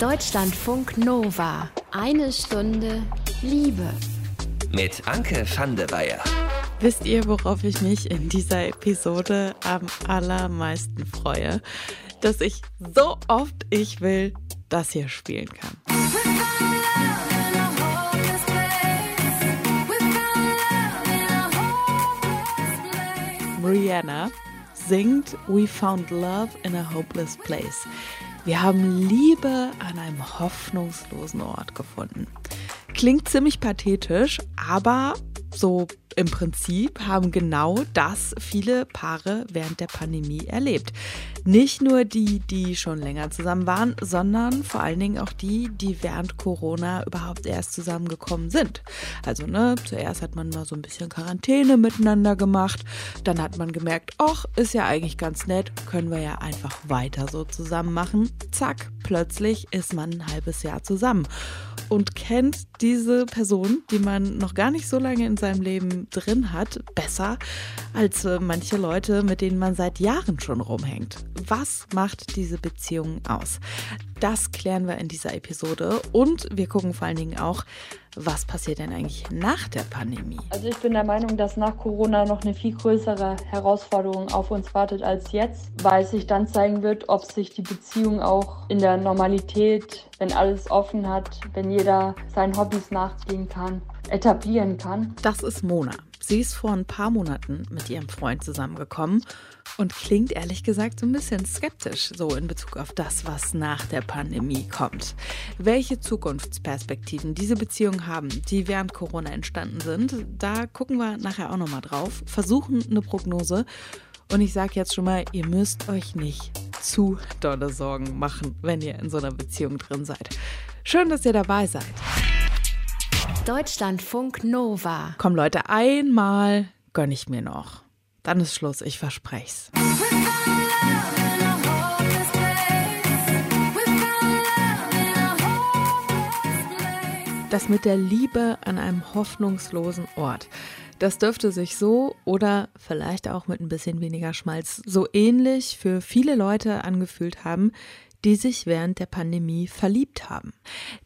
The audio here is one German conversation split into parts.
Deutschlandfunk Nova. Eine Stunde Liebe. Mit Anke van der Weyer. Wisst ihr, worauf ich mich in dieser Episode am allermeisten freue? Dass ich so oft ich will das hier spielen kann. Rihanna singt We Found Love in a Hopeless Place. Wir haben Liebe an einem hoffnungslosen Ort gefunden. Klingt ziemlich pathetisch, aber so im Prinzip haben genau das viele Paare während der Pandemie erlebt. Nicht nur die, die schon länger zusammen waren, sondern vor allen Dingen auch die, die während Corona überhaupt erst zusammengekommen sind. Also, ne, zuerst hat man mal so ein bisschen Quarantäne miteinander gemacht, dann hat man gemerkt, ach, ist ja eigentlich ganz nett, können wir ja einfach weiter so zusammen machen. Zack, plötzlich ist man ein halbes Jahr zusammen und kennt diese Person, die man noch gar nicht so lange in seinem Leben drin hat, besser als äh, manche Leute, mit denen man seit Jahren schon rumhängt. Was macht diese Beziehung aus? Das klären wir in dieser Episode und wir gucken vor allen Dingen auch, was passiert denn eigentlich nach der Pandemie? Also ich bin der Meinung, dass nach Corona noch eine viel größere Herausforderung auf uns wartet als jetzt, weil sich dann zeigen wird, ob sich die Beziehung auch in der Normalität, wenn alles offen hat, wenn jeder seinen Hobbys nachgehen kann, etablieren kann. Das ist Mona. Sie ist vor ein paar Monaten mit ihrem Freund zusammengekommen und klingt ehrlich gesagt so ein bisschen skeptisch, so in Bezug auf das, was nach der Pandemie kommt. Welche Zukunftsperspektiven diese Beziehungen haben, die während Corona entstanden sind, da gucken wir nachher auch nochmal drauf, versuchen eine Prognose. Und ich sage jetzt schon mal, ihr müsst euch nicht zu dolle Sorgen machen, wenn ihr in so einer Beziehung drin seid. Schön, dass ihr dabei seid. Deutschlandfunk Nova. Komm Leute, einmal gönn ich mir noch. Dann ist Schluss, ich versprech's. Das mit der Liebe an einem hoffnungslosen Ort. Das dürfte sich so oder vielleicht auch mit ein bisschen weniger Schmalz so ähnlich für viele Leute angefühlt haben, die sich während der Pandemie verliebt haben.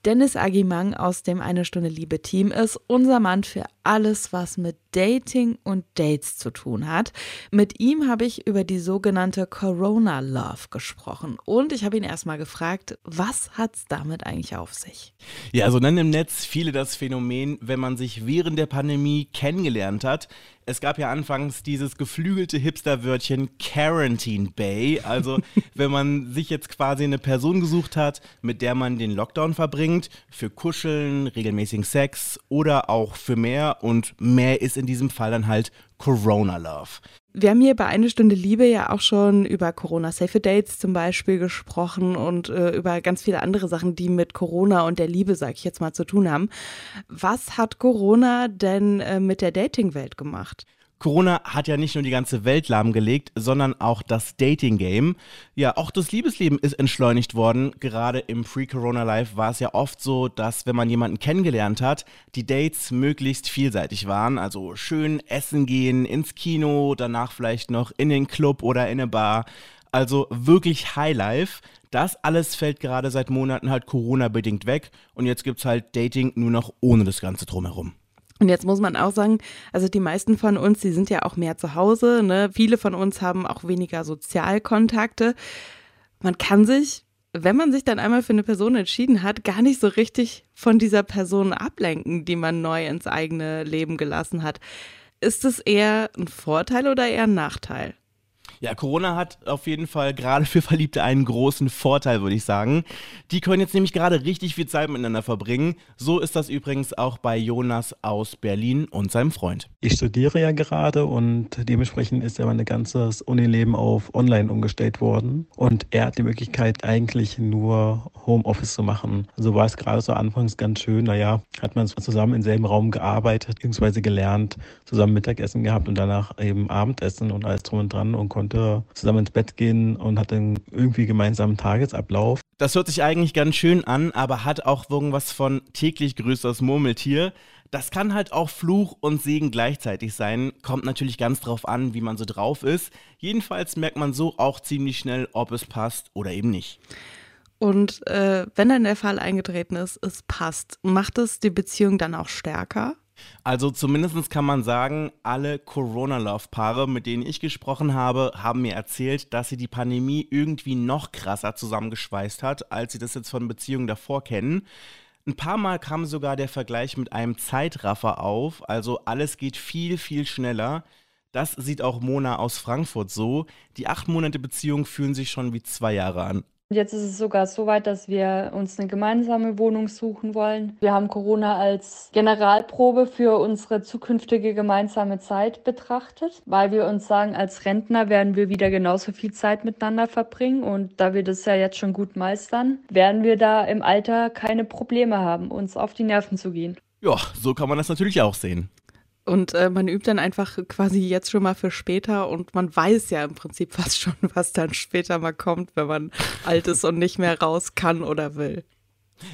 Dennis Agimang aus dem Eine Stunde Liebe Team ist unser Mann für alles, was mit Dating und Dates zu tun hat. Mit ihm habe ich über die sogenannte Corona Love gesprochen und ich habe ihn erstmal gefragt, was hat es damit eigentlich auf sich? Ja, so also nennen im Netz viele das Phänomen, wenn man sich während der Pandemie kennengelernt hat, es gab ja anfangs dieses geflügelte Hipster-Wörtchen Quarantine Bay. Also, wenn man sich jetzt quasi eine Person gesucht hat, mit der man den Lockdown verbringt, für Kuscheln, regelmäßigen Sex oder auch für mehr. Und mehr ist in diesem Fall dann halt Corona Love. Wir haben hier bei Eine Stunde Liebe ja auch schon über Corona-Safe Dates zum Beispiel gesprochen und äh, über ganz viele andere Sachen, die mit Corona und der Liebe, sag ich jetzt mal, zu tun haben. Was hat Corona denn äh, mit der Dating-Welt gemacht? Corona hat ja nicht nur die ganze Welt lahmgelegt, sondern auch das Dating-Game. Ja, auch das Liebesleben ist entschleunigt worden. Gerade im Pre-Corona-Life war es ja oft so, dass wenn man jemanden kennengelernt hat, die Dates möglichst vielseitig waren. Also schön essen gehen, ins Kino, danach vielleicht noch in den Club oder in eine Bar. Also wirklich Highlife. Das alles fällt gerade seit Monaten halt Corona-bedingt weg und jetzt gibt es halt Dating nur noch ohne das Ganze drumherum. Und jetzt muss man auch sagen, also die meisten von uns, die sind ja auch mehr zu Hause. Ne? Viele von uns haben auch weniger Sozialkontakte. Man kann sich, wenn man sich dann einmal für eine Person entschieden hat, gar nicht so richtig von dieser Person ablenken, die man neu ins eigene Leben gelassen hat. Ist es eher ein Vorteil oder eher ein Nachteil? Ja, Corona hat auf jeden Fall gerade für Verliebte einen großen Vorteil, würde ich sagen. Die können jetzt nämlich gerade richtig viel Zeit miteinander verbringen. So ist das übrigens auch bei Jonas aus Berlin und seinem Freund. Ich studiere ja gerade und dementsprechend ist ja mein ganzes Unileben auf Online umgestellt worden. Und er hat die Möglichkeit, eigentlich nur Homeoffice zu machen. Also war es gerade so anfangs ganz schön. Naja, hat man zusammen im selben Raum gearbeitet, beziehungsweise gelernt, zusammen Mittagessen gehabt und danach eben Abendessen und alles drum und dran und konnte konnte zusammen ins Bett gehen und hatten irgendwie gemeinsamen Tagesablauf. Das hört sich eigentlich ganz schön an, aber hat auch irgendwas von täglich grüßt das Murmeltier. Das kann halt auch Fluch und Segen gleichzeitig sein. Kommt natürlich ganz drauf an, wie man so drauf ist. Jedenfalls merkt man so auch ziemlich schnell, ob es passt oder eben nicht. Und äh, wenn dann der Fall eingetreten ist, es passt, macht es die Beziehung dann auch stärker? Also zumindest kann man sagen, alle Corona-Love-Paare, mit denen ich gesprochen habe, haben mir erzählt, dass sie die Pandemie irgendwie noch krasser zusammengeschweißt hat, als sie das jetzt von Beziehungen davor kennen. Ein paar Mal kam sogar der Vergleich mit einem Zeitraffer auf, also alles geht viel, viel schneller. Das sieht auch Mona aus Frankfurt so. Die acht Monate Beziehung fühlen sich schon wie zwei Jahre an. Jetzt ist es sogar so weit, dass wir uns eine gemeinsame Wohnung suchen wollen. Wir haben Corona als Generalprobe für unsere zukünftige gemeinsame Zeit betrachtet, weil wir uns sagen, als Rentner werden wir wieder genauso viel Zeit miteinander verbringen und da wir das ja jetzt schon gut meistern, werden wir da im Alter keine Probleme haben, uns auf die Nerven zu gehen. Ja, so kann man das natürlich auch sehen. Und äh, man übt dann einfach quasi jetzt schon mal für später und man weiß ja im Prinzip fast schon, was dann später mal kommt, wenn man alt ist und nicht mehr raus kann oder will.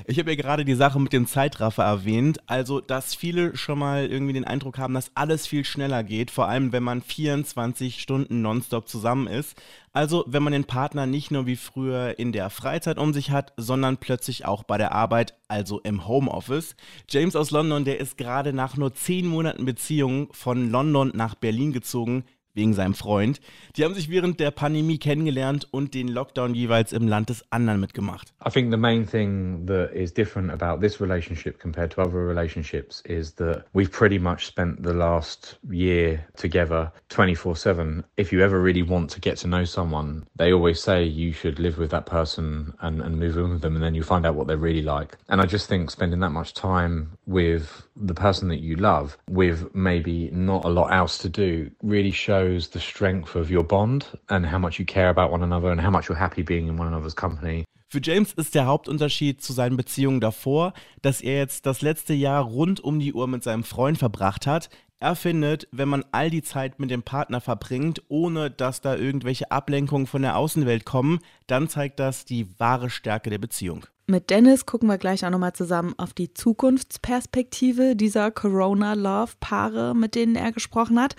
Ich habe ja gerade die Sache mit dem Zeitraffer erwähnt, also dass viele schon mal irgendwie den Eindruck haben, dass alles viel schneller geht, vor allem wenn man 24 Stunden nonstop zusammen ist. Also wenn man den Partner nicht nur wie früher in der Freizeit um sich hat, sondern plötzlich auch bei der Arbeit, also im Homeoffice. James aus London, der ist gerade nach nur 10 Monaten Beziehung von London nach Berlin gezogen, wegen seinem Freund. Die haben sich während der Pandemie kennengelernt und den Lockdown jeweils im Land des anderen mitgemacht. I think the main thing that is different about this relationship compared to other relationships is that we've pretty much spent the last year together 24/7. If you ever really want to get to know someone, they always say you should live with that person and and move in with them and then you find out what they're really like. And I just think spending that much time with the person that you love with maybe not a lot else to do really shows the strength of your bond and how much you care about one another and how much you're happy being in one another's company. Für James ist der Hauptunterschied zu seinen Beziehungen davor, dass er jetzt das letzte Jahr rund um die Uhr mit seinem Freund verbracht hat. Er findet, wenn man all die Zeit mit dem Partner verbringt, ohne dass da irgendwelche Ablenkungen von der Außenwelt kommen, dann zeigt das die wahre Stärke der Beziehung. Mit Dennis gucken wir gleich auch nochmal zusammen auf die Zukunftsperspektive dieser Corona-Love-Paare, mit denen er gesprochen hat.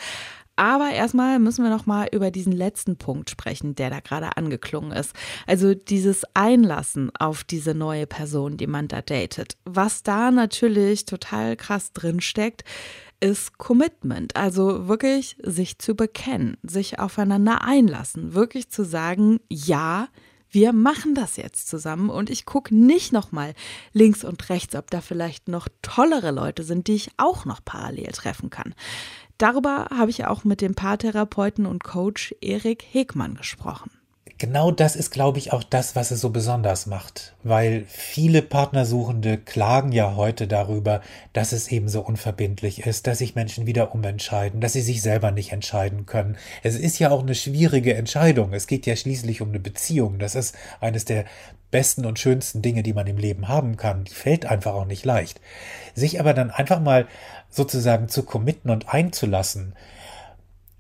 Aber erstmal müssen wir nochmal über diesen letzten Punkt sprechen, der da gerade angeklungen ist. Also dieses Einlassen auf diese neue Person, die man da datet. Was da natürlich total krass drinsteckt, ist Commitment. Also wirklich sich zu bekennen, sich aufeinander einlassen, wirklich zu sagen, ja, wir machen das jetzt zusammen und ich gucke nicht nochmal links und rechts, ob da vielleicht noch tollere Leute sind, die ich auch noch parallel treffen kann. Darüber habe ich auch mit dem Paartherapeuten und Coach Erik Hegmann gesprochen genau das ist, glaube ich, auch das, was es so besonders macht. Weil viele Partnersuchende klagen ja heute darüber, dass es eben so unverbindlich ist, dass sich Menschen wieder umentscheiden, dass sie sich selber nicht entscheiden können. Es ist ja auch eine schwierige Entscheidung. Es geht ja schließlich um eine Beziehung. Das ist eines der besten und schönsten Dinge, die man im Leben haben kann. Die fällt einfach auch nicht leicht. Sich aber dann einfach mal sozusagen zu committen und einzulassen,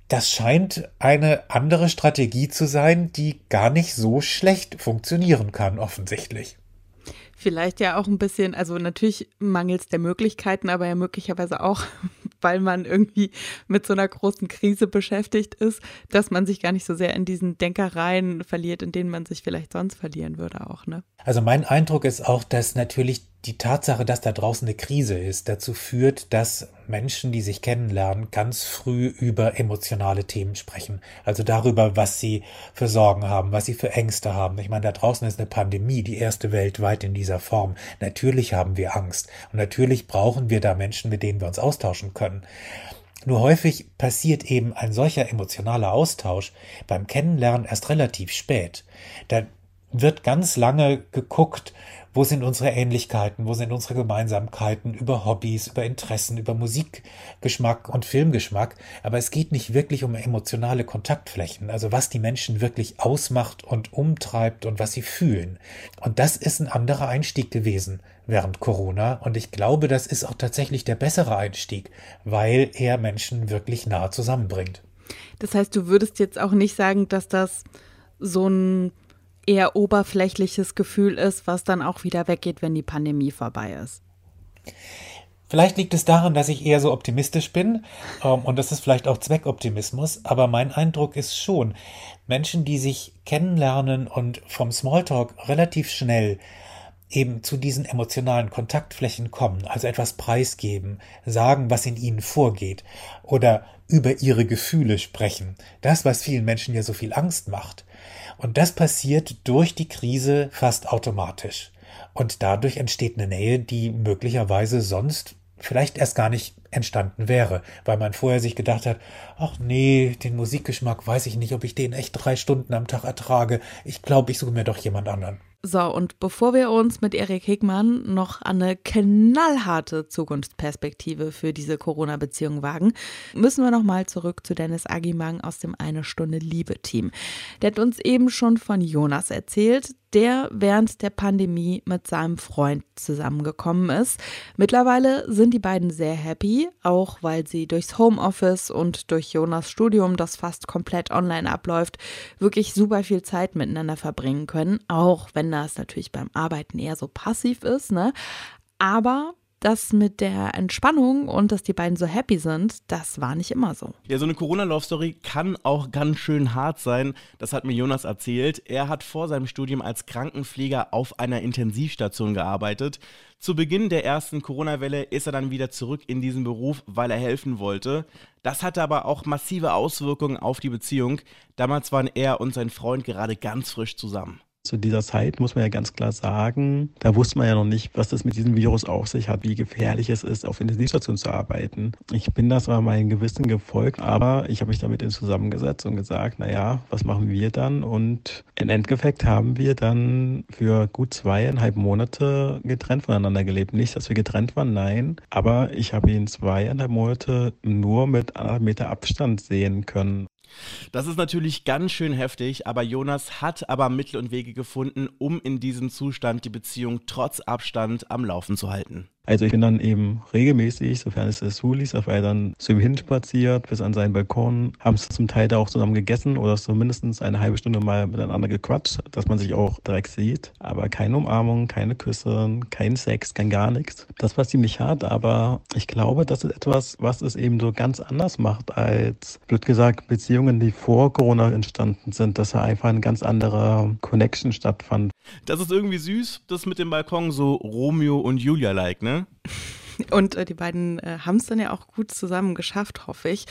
das scheint eine andere Strategie zu sein, die gar nicht so schlecht funktionieren kann, offensichtlich. Vielleicht ja auch ein bisschen, also natürlich mangels der Möglichkeiten, aber ja möglicherweise auch, weil man irgendwie mit so einer großen Krise beschäftigt ist, dass man sich gar nicht so sehr in diesen Denkereien verliert, in denen man sich vielleicht sonst verlieren würde auch, ne? Also mein Eindruck ist auch, dass natürlich die Tatsache, dass da draußen eine Krise ist, dazu führt, dass Menschen, die sich kennenlernen, ganz früh über emotionale Themen sprechen. Also darüber, was sie für Sorgen haben, was sie für Ängste haben. Ich meine, da draußen ist eine Pandemie, die erste weltweit in dieser Form. Natürlich haben wir Angst. Und natürlich brauchen wir da Menschen, mit denen wir uns austauschen können. Nur häufig passiert eben ein solcher emotionaler Austausch beim Kennenlernen erst relativ spät. Da wird ganz lange geguckt, wo sind unsere Ähnlichkeiten? Wo sind unsere Gemeinsamkeiten über Hobbys, über Interessen, über Musikgeschmack und Filmgeschmack? Aber es geht nicht wirklich um emotionale Kontaktflächen, also was die Menschen wirklich ausmacht und umtreibt und was sie fühlen. Und das ist ein anderer Einstieg gewesen während Corona. Und ich glaube, das ist auch tatsächlich der bessere Einstieg, weil er Menschen wirklich nah zusammenbringt. Das heißt, du würdest jetzt auch nicht sagen, dass das so ein eher oberflächliches Gefühl ist, was dann auch wieder weggeht, wenn die Pandemie vorbei ist. Vielleicht liegt es daran, dass ich eher so optimistisch bin ähm, und das ist vielleicht auch Zweckoptimismus, aber mein Eindruck ist schon, Menschen, die sich kennenlernen und vom Smalltalk relativ schnell eben zu diesen emotionalen Kontaktflächen kommen, also etwas preisgeben, sagen, was in ihnen vorgeht oder über ihre Gefühle sprechen. Das, was vielen Menschen ja so viel Angst macht. Und das passiert durch die Krise fast automatisch. Und dadurch entsteht eine Nähe, die möglicherweise sonst vielleicht erst gar nicht entstanden wäre, weil man vorher sich gedacht hat, ach nee, den Musikgeschmack weiß ich nicht, ob ich den echt drei Stunden am Tag ertrage. Ich glaube, ich suche mir doch jemand anderen. So, und bevor wir uns mit Erik Hickmann noch an eine knallharte Zukunftsperspektive für diese Corona-Beziehung wagen, müssen wir nochmal zurück zu Dennis Agimang aus dem Eine Stunde Liebe-Team. Der hat uns eben schon von Jonas erzählt, der während der Pandemie mit seinem Freund zusammengekommen ist. Mittlerweile sind die beiden sehr happy, auch weil sie durchs Homeoffice und durch Jonas Studium, das fast komplett online abläuft, wirklich super viel Zeit miteinander verbringen können, auch wenn das natürlich beim Arbeiten eher so passiv ist, ne? Aber das mit der Entspannung und dass die beiden so happy sind, das war nicht immer so. Ja, so eine Corona-Love-Story kann auch ganz schön hart sein. Das hat mir Jonas erzählt. Er hat vor seinem Studium als Krankenpfleger auf einer Intensivstation gearbeitet. Zu Beginn der ersten Corona-Welle ist er dann wieder zurück in diesen Beruf, weil er helfen wollte. Das hatte aber auch massive Auswirkungen auf die Beziehung. Damals waren er und sein Freund gerade ganz frisch zusammen zu dieser Zeit muss man ja ganz klar sagen, da wusste man ja noch nicht, was das mit diesem Virus auf sich hat, wie gefährlich es ist, auf Intensivstationen zu arbeiten. Ich bin das mal meinem Gewissen gefolgt, aber ich habe mich damit zusammengesetzt und gesagt, naja, was machen wir dann? Und im Endeffekt haben wir dann für gut zweieinhalb Monate getrennt voneinander gelebt. Nicht, dass wir getrennt waren, nein, aber ich habe ihn zweieinhalb Monate nur mit anderthalb Meter Abstand sehen können. Das ist natürlich ganz schön heftig, aber Jonas hat aber Mittel und Wege gefunden, um in diesem Zustand die Beziehung trotz Abstand am Laufen zu halten. Also ich bin dann eben regelmäßig, sofern es das zuließ, auf er dann zu ihm hinspaziert, bis an seinen Balkon, haben es zum Teil da auch zusammen gegessen oder zumindest eine halbe Stunde mal miteinander gequatscht, dass man sich auch direkt sieht. Aber keine Umarmung, keine Küsse, kein Sex, kein gar nichts. Das war ziemlich hart, aber ich glaube, das ist etwas, was es eben so ganz anders macht als, blöd gesagt, Beziehungen, die vor Corona entstanden sind, dass da einfach eine ganz andere Connection stattfand. Das ist irgendwie süß, das mit dem Balkon so Romeo und Julia-like, ne? Und äh, die beiden äh, haben es dann ja auch gut zusammen geschafft, hoffe ich.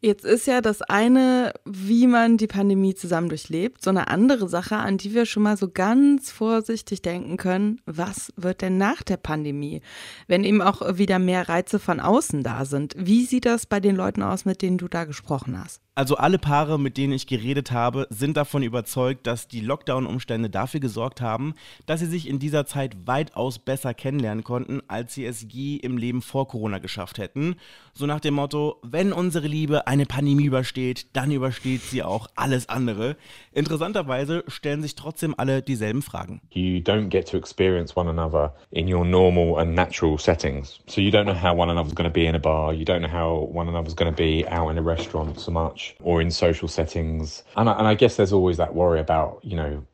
Jetzt ist ja das eine, wie man die Pandemie zusammen durchlebt, so eine andere Sache, an die wir schon mal so ganz vorsichtig denken können. Was wird denn nach der Pandemie, wenn eben auch wieder mehr Reize von außen da sind? Wie sieht das bei den Leuten aus, mit denen du da gesprochen hast? Also alle Paare, mit denen ich geredet habe, sind davon überzeugt, dass die Lockdown-Umstände dafür gesorgt haben, dass sie sich in dieser Zeit weitaus besser kennenlernen konnten, als sie es je im Leben vor Corona geschafft hätten. So nach dem Motto, wenn unsere Liebe eine Pandemie übersteht, dann übersteht sie auch alles andere. Interessanterweise stellen sich trotzdem alle dieselben Fragen. You don't get to experience one another in your normal and natural settings. So you don't know how one another's going to be in a bar, you don't know how one another's going to be out in a restaurant so much. or in social settings. And I, and I guess there's always that worry about, you know,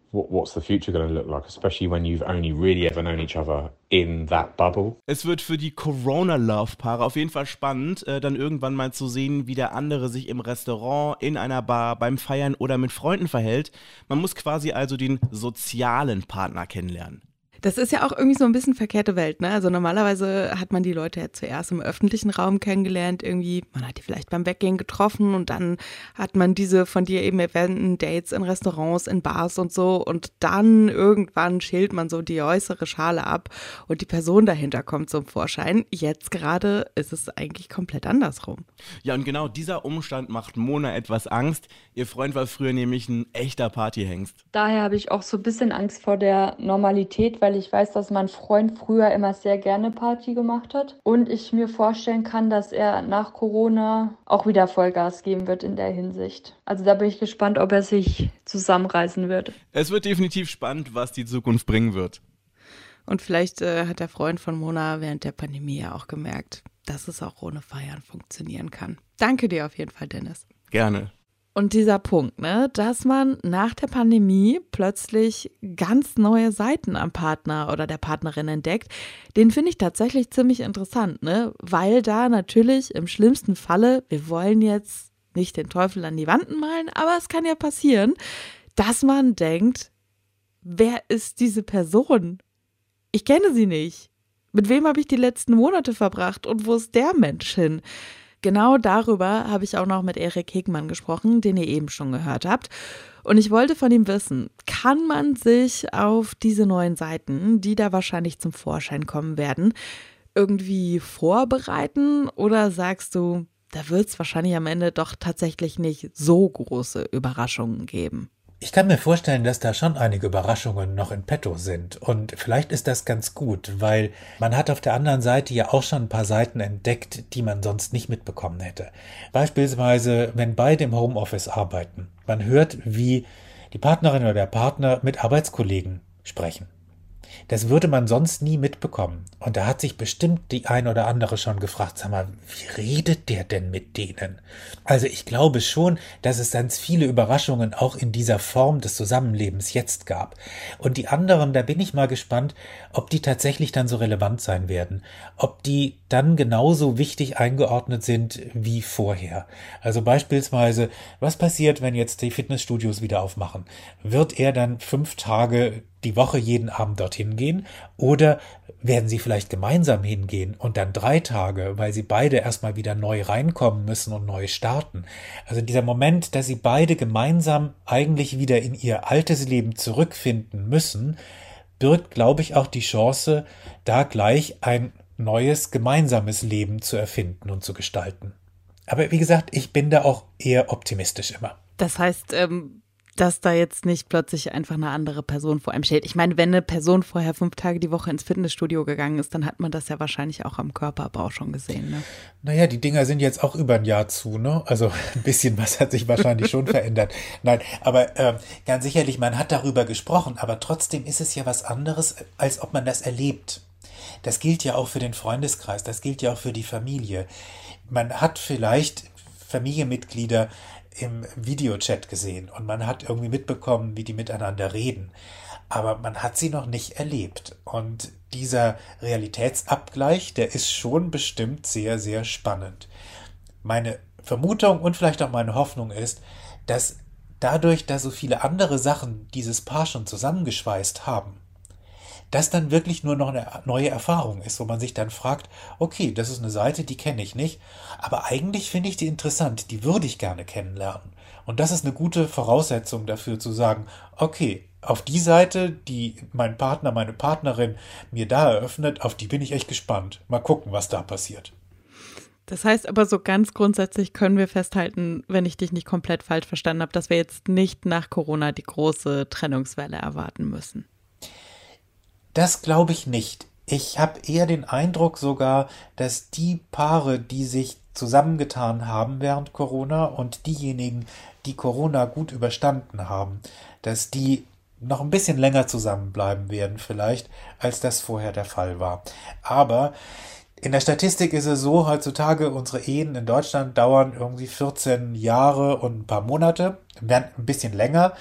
Es wird für die Corona-Love-Paare auf jeden Fall spannend, äh, dann irgendwann mal zu sehen, wie der andere sich im Restaurant, in einer Bar, beim Feiern oder mit Freunden verhält. Man muss quasi also den sozialen Partner kennenlernen. Das ist ja auch irgendwie so ein bisschen verkehrte Welt, ne? Also normalerweise hat man die Leute ja zuerst im öffentlichen Raum kennengelernt, irgendwie, man hat die vielleicht beim Weggehen getroffen und dann hat man diese von dir eben erwähnten Dates in Restaurants, in Bars und so und dann irgendwann schält man so die äußere Schale ab und die Person dahinter kommt zum Vorschein. Jetzt gerade ist es eigentlich komplett andersrum. Ja, und genau dieser Umstand macht Mona etwas Angst. Ihr Freund war früher nämlich ein echter Partyhengst. Daher habe ich auch so ein bisschen Angst vor der Normalität, weil weil ich weiß, dass mein Freund früher immer sehr gerne Party gemacht hat und ich mir vorstellen kann, dass er nach Corona auch wieder Vollgas geben wird in der Hinsicht. Also da bin ich gespannt, ob er sich zusammenreißen wird. Es wird definitiv spannend, was die Zukunft bringen wird. Und vielleicht äh, hat der Freund von Mona während der Pandemie ja auch gemerkt, dass es auch ohne Feiern funktionieren kann. Danke dir auf jeden Fall, Dennis. Gerne. Und dieser Punkt, ne, dass man nach der Pandemie plötzlich ganz neue Seiten am Partner oder der Partnerin entdeckt, den finde ich tatsächlich ziemlich interessant, ne, weil da natürlich im schlimmsten Falle, wir wollen jetzt nicht den Teufel an die Wand malen, aber es kann ja passieren, dass man denkt, wer ist diese Person? Ich kenne sie nicht. Mit wem habe ich die letzten Monate verbracht und wo ist der Mensch hin? Genau darüber habe ich auch noch mit Erik Hegmann gesprochen, den ihr eben schon gehört habt. Und ich wollte von ihm wissen, kann man sich auf diese neuen Seiten, die da wahrscheinlich zum Vorschein kommen werden, irgendwie vorbereiten? Oder sagst du, da wird es wahrscheinlich am Ende doch tatsächlich nicht so große Überraschungen geben? Ich kann mir vorstellen, dass da schon einige Überraschungen noch in petto sind. Und vielleicht ist das ganz gut, weil man hat auf der anderen Seite ja auch schon ein paar Seiten entdeckt, die man sonst nicht mitbekommen hätte. Beispielsweise, wenn beide im Homeoffice arbeiten. Man hört, wie die Partnerin oder der Partner mit Arbeitskollegen sprechen. Das würde man sonst nie mitbekommen. Und da hat sich bestimmt die ein oder andere schon gefragt, sag mal, wie redet der denn mit denen? Also ich glaube schon, dass es ganz viele Überraschungen auch in dieser Form des Zusammenlebens jetzt gab. Und die anderen, da bin ich mal gespannt, ob die tatsächlich dann so relevant sein werden. Ob die dann genauso wichtig eingeordnet sind wie vorher. Also beispielsweise, was passiert, wenn jetzt die Fitnessstudios wieder aufmachen? Wird er dann fünf Tage die Woche jeden Abend dorthin gehen oder werden sie vielleicht gemeinsam hingehen und dann drei Tage, weil sie beide erstmal wieder neu reinkommen müssen und neu starten. Also dieser Moment, dass sie beide gemeinsam eigentlich wieder in ihr altes Leben zurückfinden müssen, birgt, glaube ich, auch die Chance, da gleich ein neues gemeinsames Leben zu erfinden und zu gestalten. Aber wie gesagt, ich bin da auch eher optimistisch immer. Das heißt, ähm, dass da jetzt nicht plötzlich einfach eine andere Person vor einem steht. Ich meine, wenn eine Person vorher fünf Tage die Woche ins Fitnessstudio gegangen ist, dann hat man das ja wahrscheinlich auch am Körperbau schon gesehen. Ne? Naja, die Dinger sind jetzt auch über ein Jahr zu, ne? Also ein bisschen was hat sich wahrscheinlich schon verändert. Nein, aber äh, ganz sicherlich, man hat darüber gesprochen, aber trotzdem ist es ja was anderes, als ob man das erlebt. Das gilt ja auch für den Freundeskreis, das gilt ja auch für die Familie. Man hat vielleicht Familienmitglieder, im Videochat gesehen und man hat irgendwie mitbekommen, wie die miteinander reden. Aber man hat sie noch nicht erlebt. Und dieser Realitätsabgleich, der ist schon bestimmt sehr, sehr spannend. Meine Vermutung und vielleicht auch meine Hoffnung ist, dass dadurch, dass so viele andere Sachen dieses Paar schon zusammengeschweißt haben, das dann wirklich nur noch eine neue Erfahrung ist, wo man sich dann fragt, okay, das ist eine Seite, die kenne ich nicht, aber eigentlich finde ich die interessant, die würde ich gerne kennenlernen. Und das ist eine gute Voraussetzung dafür zu sagen, okay, auf die Seite, die mein Partner, meine Partnerin mir da eröffnet, auf die bin ich echt gespannt. Mal gucken, was da passiert. Das heißt aber so ganz grundsätzlich können wir festhalten, wenn ich dich nicht komplett falsch verstanden habe, dass wir jetzt nicht nach Corona die große Trennungswelle erwarten müssen. Das glaube ich nicht. Ich habe eher den Eindruck sogar, dass die Paare, die sich zusammengetan haben während Corona und diejenigen, die Corona gut überstanden haben, dass die noch ein bisschen länger zusammenbleiben werden vielleicht, als das vorher der Fall war. Aber in der Statistik ist es so, heutzutage unsere Ehen in Deutschland dauern irgendwie 14 Jahre und ein paar Monate, ein bisschen länger.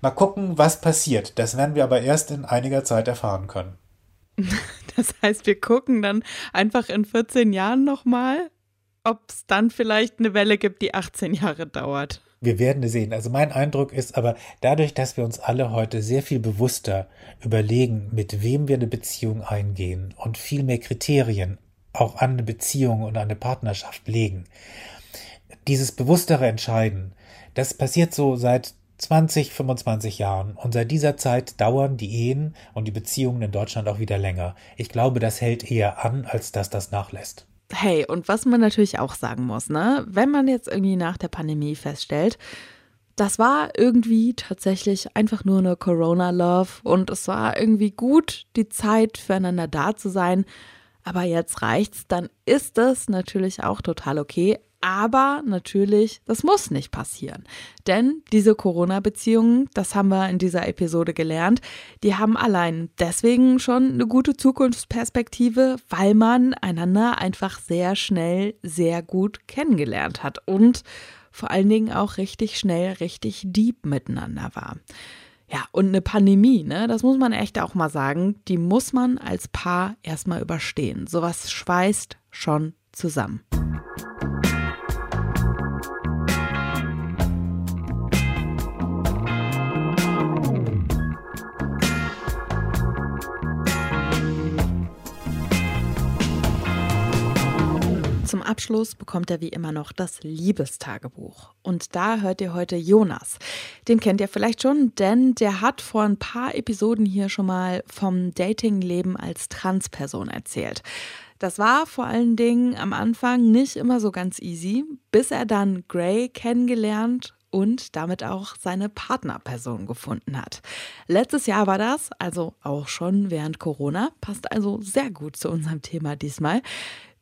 Mal gucken, was passiert. Das werden wir aber erst in einiger Zeit erfahren können. Das heißt, wir gucken dann einfach in 14 Jahren nochmal, ob es dann vielleicht eine Welle gibt, die 18 Jahre dauert. Wir werden es sehen. Also mein Eindruck ist aber, dadurch, dass wir uns alle heute sehr viel bewusster überlegen, mit wem wir eine Beziehung eingehen und viel mehr Kriterien auch an eine Beziehung und an eine Partnerschaft legen, dieses bewusstere Entscheiden, das passiert so seit 20, 25 Jahren. Und seit dieser Zeit dauern die Ehen und die Beziehungen in Deutschland auch wieder länger. Ich glaube, das hält eher an, als dass das nachlässt. Hey, und was man natürlich auch sagen muss, ne, wenn man jetzt irgendwie nach der Pandemie feststellt, das war irgendwie tatsächlich einfach nur eine Corona-Love und es war irgendwie gut, die Zeit füreinander da zu sein. Aber jetzt reicht's, dann ist es natürlich auch total okay. Aber natürlich, das muss nicht passieren. Denn diese Corona-Beziehungen, das haben wir in dieser Episode gelernt, die haben allein deswegen schon eine gute Zukunftsperspektive, weil man einander einfach sehr schnell, sehr gut kennengelernt hat. Und vor allen Dingen auch richtig schnell, richtig deep miteinander war. Ja, und eine Pandemie, ne, das muss man echt auch mal sagen, die muss man als Paar erstmal überstehen. Sowas schweißt schon zusammen. Abschluss bekommt er wie immer noch das Liebestagebuch. Und da hört ihr heute Jonas. Den kennt ihr vielleicht schon, denn der hat vor ein paar Episoden hier schon mal vom Datingleben als Transperson erzählt. Das war vor allen Dingen am Anfang nicht immer so ganz easy, bis er dann Gray kennengelernt und damit auch seine Partnerperson gefunden hat. Letztes Jahr war das, also auch schon während Corona, passt also sehr gut zu unserem Thema diesmal.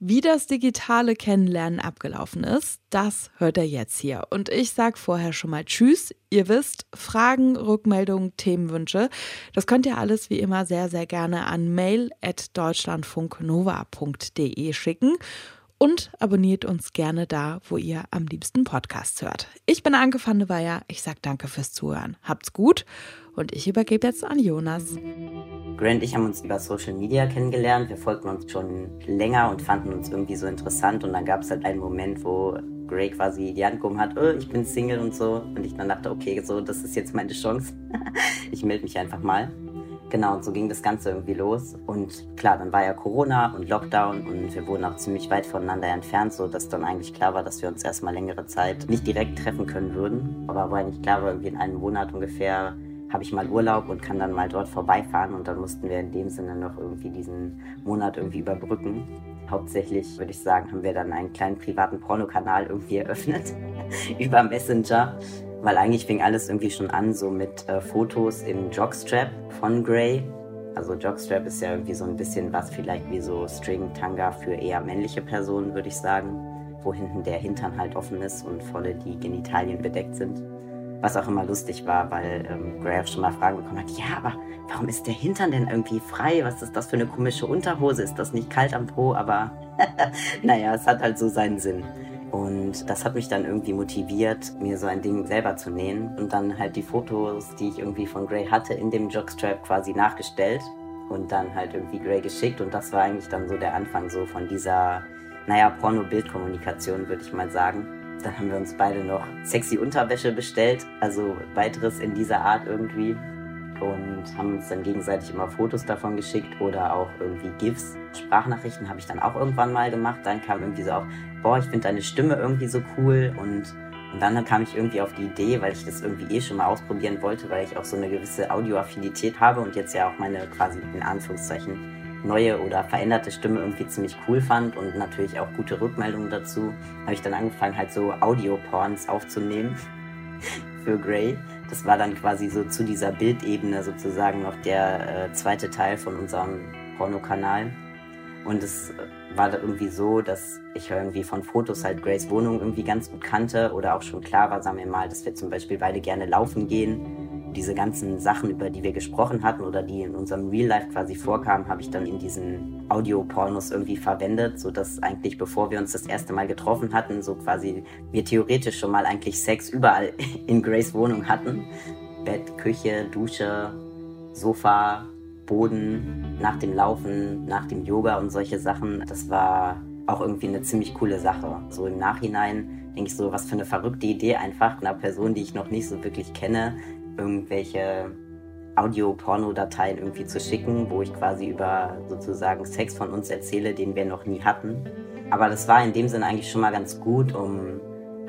Wie das digitale Kennenlernen abgelaufen ist, das hört er jetzt hier. Und ich sage vorher schon mal Tschüss. Ihr wisst, Fragen, Rückmeldungen, Themenwünsche, das könnt ihr alles wie immer sehr, sehr gerne an mail.deutschlandfunknova.de schicken und abonniert uns gerne da, wo ihr am liebsten Podcasts hört. Ich bin Anke van de Weyer. Ich sage danke fürs Zuhören. Habt's gut und ich übergebe jetzt an Jonas. Grant und ich haben uns über Social Media kennengelernt. Wir folgten uns schon länger und fanden uns irgendwie so interessant. Und dann gab es halt einen Moment, wo Gray quasi die Hand gehoben hat, oh, ich bin Single und so. Und ich dann dachte, okay, so, das ist jetzt meine Chance. ich melde mich einfach mal. Genau, und so ging das Ganze irgendwie los. Und klar, dann war ja Corona und Lockdown und wir wurden auch ziemlich weit voneinander entfernt, so dass dann eigentlich klar war, dass wir uns erstmal längere Zeit nicht direkt treffen können würden. Aber war eigentlich klar war, irgendwie in einem Monat ungefähr habe ich mal Urlaub und kann dann mal dort vorbeifahren und dann mussten wir in dem Sinne noch irgendwie diesen Monat irgendwie überbrücken. Hauptsächlich würde ich sagen, haben wir dann einen kleinen privaten Pornokanal irgendwie eröffnet über Messenger, weil eigentlich fing alles irgendwie schon an so mit äh, Fotos im Jogstrap von Grey. Also Jogstrap ist ja irgendwie so ein bisschen was vielleicht wie so String Tanga für eher männliche Personen, würde ich sagen, wo hinten der Hintern halt offen ist und volle die Genitalien bedeckt sind. Was auch immer lustig war, weil ähm, Graf schon mal Fragen bekommen hat, ja, aber warum ist der Hintern denn irgendwie frei? Was ist das für eine komische Unterhose? Ist das nicht kalt am Po? Aber naja, es hat halt so seinen Sinn. Und das hat mich dann irgendwie motiviert, mir so ein Ding selber zu nähen und dann halt die Fotos, die ich irgendwie von Gray hatte, in dem Jogstrap quasi nachgestellt und dann halt irgendwie Gray geschickt. Und das war eigentlich dann so der Anfang so von dieser, naja, Porno-Bildkommunikation, würde ich mal sagen. Dann haben wir uns beide noch sexy Unterwäsche bestellt, also weiteres in dieser Art irgendwie. Und haben uns dann gegenseitig immer Fotos davon geschickt oder auch irgendwie GIFs. Sprachnachrichten habe ich dann auch irgendwann mal gemacht. Dann kam irgendwie so auch, boah, ich finde deine Stimme irgendwie so cool. Und, und dann kam ich irgendwie auf die Idee, weil ich das irgendwie eh schon mal ausprobieren wollte, weil ich auch so eine gewisse Audioaffinität habe und jetzt ja auch meine quasi in Anführungszeichen neue oder veränderte Stimme irgendwie ziemlich cool fand und natürlich auch gute Rückmeldungen dazu, habe ich dann angefangen, halt so Audio-Porns aufzunehmen für Grey. Das war dann quasi so zu dieser Bildebene sozusagen noch der äh, zweite Teil von unserem Pornokanal. Und es war da irgendwie so, dass ich irgendwie von Fotos halt Grays Wohnung irgendwie ganz gut kannte oder auch schon klar war, sagen wir mal, dass wir zum Beispiel beide gerne laufen gehen diese ganzen Sachen, über die wir gesprochen hatten oder die in unserem Real Life quasi vorkamen, habe ich dann in diesen Audiopornos irgendwie verwendet, so dass eigentlich bevor wir uns das erste Mal getroffen hatten, so quasi wir theoretisch schon mal eigentlich Sex überall in Grace Wohnung hatten. Bett, Küche, Dusche, Sofa, Boden, nach dem Laufen, nach dem Yoga und solche Sachen. Das war auch irgendwie eine ziemlich coole Sache. So im Nachhinein denke ich so, was für eine verrückte Idee einfach einer Person, die ich noch nicht so wirklich kenne, irgendwelche Audio-Porno-Dateien irgendwie zu schicken, wo ich quasi über sozusagen Sex von uns erzähle, den wir noch nie hatten. Aber das war in dem Sinne eigentlich schon mal ganz gut, um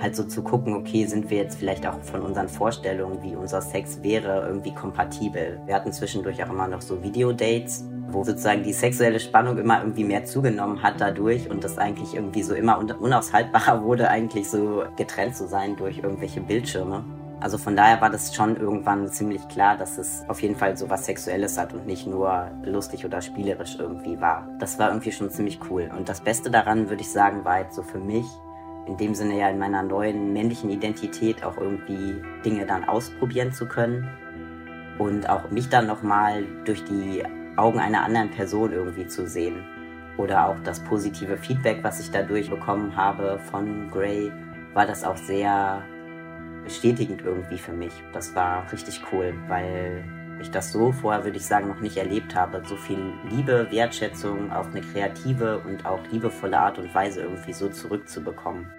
halt so zu gucken, okay, sind wir jetzt vielleicht auch von unseren Vorstellungen, wie unser Sex wäre, irgendwie kompatibel. Wir hatten zwischendurch auch immer noch so Videodates, wo sozusagen die sexuelle Spannung immer irgendwie mehr zugenommen hat dadurch und das eigentlich irgendwie so immer unaushaltbarer wurde, eigentlich so getrennt zu sein durch irgendwelche Bildschirme. Also von daher war das schon irgendwann ziemlich klar, dass es auf jeden Fall so was Sexuelles hat und nicht nur lustig oder spielerisch irgendwie war. Das war irgendwie schon ziemlich cool. Und das Beste daran, würde ich sagen, war jetzt so für mich, in dem Sinne ja in meiner neuen männlichen Identität auch irgendwie Dinge dann ausprobieren zu können und auch mich dann nochmal durch die Augen einer anderen Person irgendwie zu sehen. Oder auch das positive Feedback, was ich dadurch bekommen habe von Gray, war das auch sehr bestätigend irgendwie für mich. Das war richtig cool, weil ich das so vorher, würde ich sagen, noch nicht erlebt habe. So viel Liebe, Wertschätzung auf eine kreative und auch liebevolle Art und Weise irgendwie so zurückzubekommen.